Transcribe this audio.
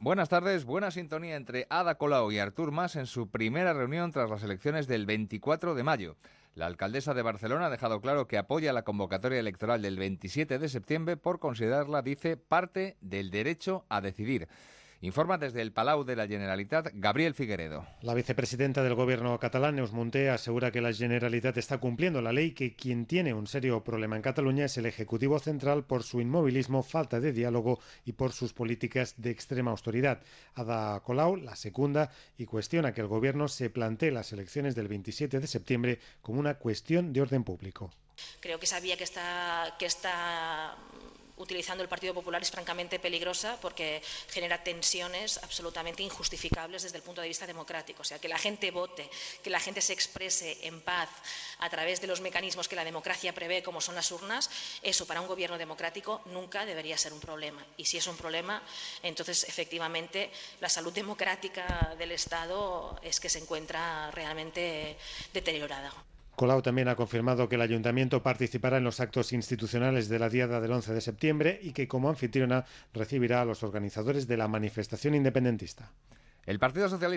Buenas tardes, buena sintonía entre Ada Colau y Artur Mas en su primera reunión tras las elecciones del 24 de mayo. La alcaldesa de Barcelona ha dejado claro que apoya la convocatoria electoral del 27 de septiembre por considerarla, dice, parte del derecho a decidir. Informa desde el Palau de la Generalitat Gabriel Figueredo. La vicepresidenta del gobierno catalán, Neus Munté, asegura que la Generalitat está cumpliendo la ley, que quien tiene un serio problema en Cataluña es el Ejecutivo Central por su inmovilismo, falta de diálogo y por sus políticas de extrema austeridad. Ada Colau la secunda y cuestiona que el gobierno se plantee las elecciones del 27 de septiembre como una cuestión de orden público. Creo que sabía que esta, que esta utilizando el Partido Popular es francamente peligrosa porque genera tensiones absolutamente injustificables desde el punto de vista democrático. O sea, que la gente vote, que la gente se exprese en paz a través de los mecanismos que la democracia prevé, como son las urnas, eso para un gobierno democrático nunca debería ser un problema. Y si es un problema, entonces efectivamente la salud democrática del Estado es que se encuentra realmente deteriorada. Colau también ha confirmado que el ayuntamiento participará en los actos institucionales de la Diada del 11 de septiembre y que como anfitriona recibirá a los organizadores de la manifestación independentista.